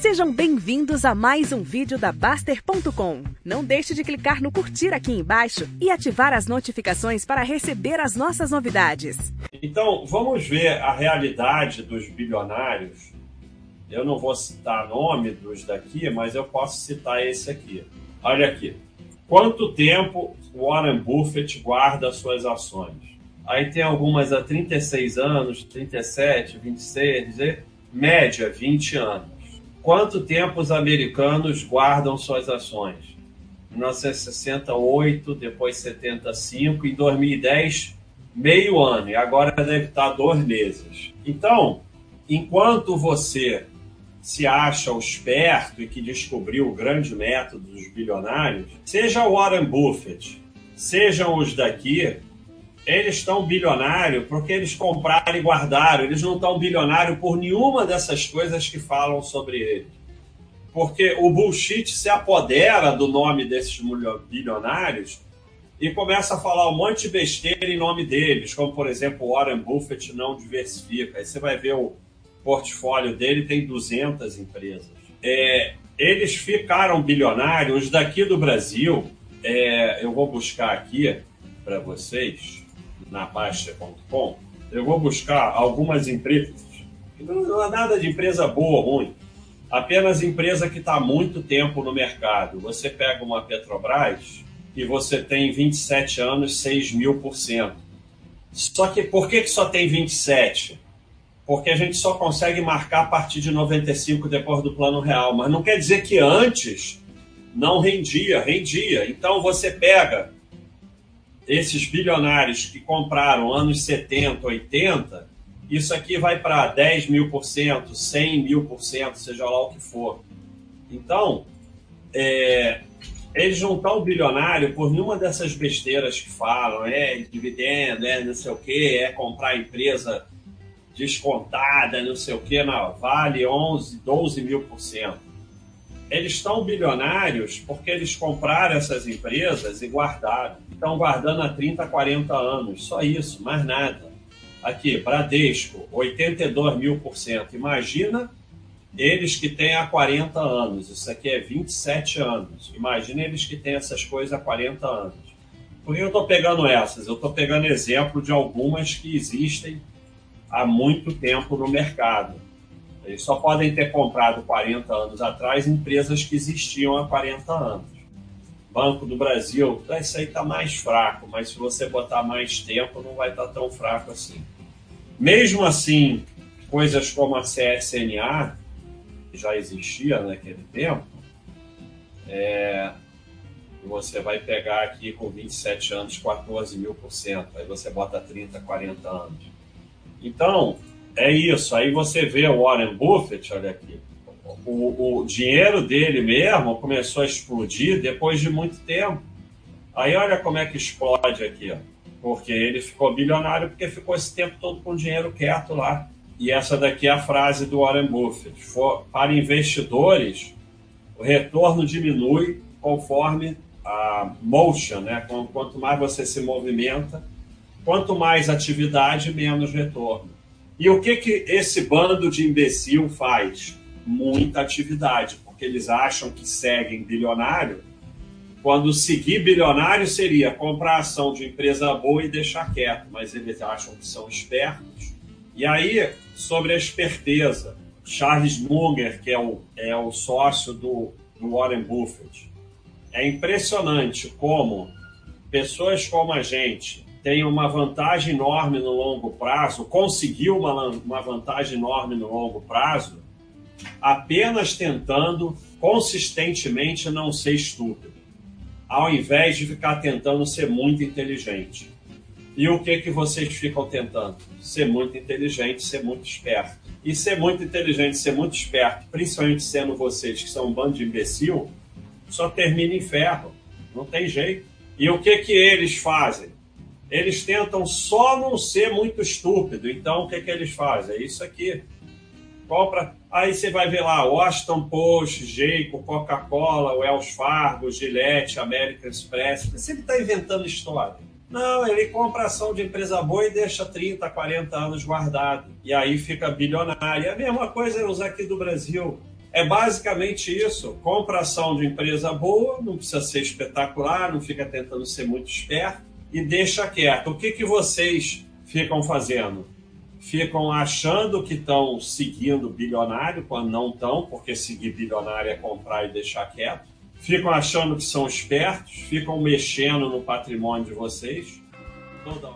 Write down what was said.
Sejam bem-vindos a mais um vídeo da Baster.com. Não deixe de clicar no curtir aqui embaixo e ativar as notificações para receber as nossas novidades. Então, vamos ver a realidade dos bilionários. Eu não vou citar nome dos daqui, mas eu posso citar esse aqui. Olha aqui. Quanto tempo Warren Buffett guarda suas ações? Aí tem algumas a 36 anos, 37, 26, média 20 anos. Quanto tempo os americanos guardam suas ações? 1968, depois 75, em 2010, meio ano, e agora deve estar dois meses. Então, enquanto você se acha o esperto e que descobriu o grande método dos bilionários, seja Warren Buffett, sejam os daqui, eles estão bilionários porque eles compraram e guardaram. Eles não estão bilionários por nenhuma dessas coisas que falam sobre eles. Porque o bullshit se apodera do nome desses bilionários e começa a falar um monte de besteira em nome deles, como por exemplo Warren Buffett não diversifica. Aí você vai ver o portfólio dele tem 200 empresas. É, eles ficaram bilionários daqui do Brasil. É, eu vou buscar aqui para vocês na Baixa.com, eu vou buscar algumas empresas. Não é nada de empresa boa ou ruim, apenas empresa que está há muito tempo no mercado. Você pega uma Petrobras e você tem 27 anos, 6 mil por cento. Só que por que, que só tem 27? Porque a gente só consegue marcar a partir de 95 depois do plano real. Mas não quer dizer que antes não rendia, rendia. Então você pega esses bilionários que compraram anos 70, 80, isso aqui vai para 10 mil por cento, 100 mil por cento, seja lá o que for. Então, é, eles não estão bilionários por nenhuma dessas besteiras que falam, é dividendo, é não sei o quê, é comprar empresa descontada, não sei o quê, na Vale 11, 12 mil por cento. Eles estão bilionários porque eles compraram essas empresas e guardaram estão guardando há 30, 40 anos. Só isso, mais nada. Aqui, Bradesco, 82 mil por cento. Imagina eles que têm há 40 anos. Isso aqui é 27 anos. Imagina eles que têm essas coisas há 40 anos. Por que eu estou pegando essas? Eu estou pegando exemplo de algumas que existem há muito tempo no mercado. Eles só podem ter comprado 40 anos atrás empresas que existiam há 40 anos. Banco do Brasil, isso aí está mais fraco, mas se você botar mais tempo, não vai estar tá tão fraco assim. Mesmo assim, coisas como a CSNA, que já existia naquele tempo, é, você vai pegar aqui com 27 anos, 14 mil por cento, aí você bota 30, 40 anos. Então, é isso. Aí você vê o Warren Buffett, olha aqui, o, o dinheiro dele mesmo começou a explodir depois de muito tempo. Aí olha como é que explode aqui, ó. porque ele ficou bilionário porque ficou esse tempo todo com dinheiro quieto lá. E essa daqui é a frase do Warren Buffett. For, para investidores, o retorno diminui conforme a motion, né? Quanto mais você se movimenta, quanto mais atividade, menos retorno. E o que, que esse bando de imbecil faz? Muita atividade, porque eles acham que seguem bilionário, quando seguir bilionário seria comprar ação de empresa boa e deixar quieto, mas eles acham que são espertos. E aí, sobre a esperteza, Charles Munger, que é o, é o sócio do, do Warren Buffett, é impressionante como pessoas como a gente têm uma vantagem enorme no longo prazo, conseguiu uma, uma vantagem enorme no longo prazo, apenas tentando consistentemente não ser estúpido, ao invés de ficar tentando ser muito inteligente. E o que que vocês ficam tentando? Ser muito inteligente, ser muito esperto. E ser muito inteligente, ser muito esperto, principalmente sendo vocês que são um bando de imbecil, só termina em ferro. Não tem jeito. E o que que eles fazem? Eles tentam só não ser muito estúpido. Então, o que que eles fazem? É isso aqui compra. Aí você vai ver lá Washington Post, Jayco, Coca-Cola, Wells Fargo, Gillette, American Express. Você está inventando história. Não, ele compra ação de empresa boa e deixa 30, 40 anos guardado. E aí fica bilionário. É a mesma coisa os aqui do Brasil. É basicamente isso. Compra ação de empresa boa, não precisa ser espetacular, não fica tentando ser muito esperto e deixa quieto. O que, que vocês ficam fazendo? Ficam achando que estão seguindo bilionário quando não estão, porque seguir bilionário é comprar e deixar quieto. Ficam achando que são espertos, ficam mexendo no patrimônio de vocês. Toda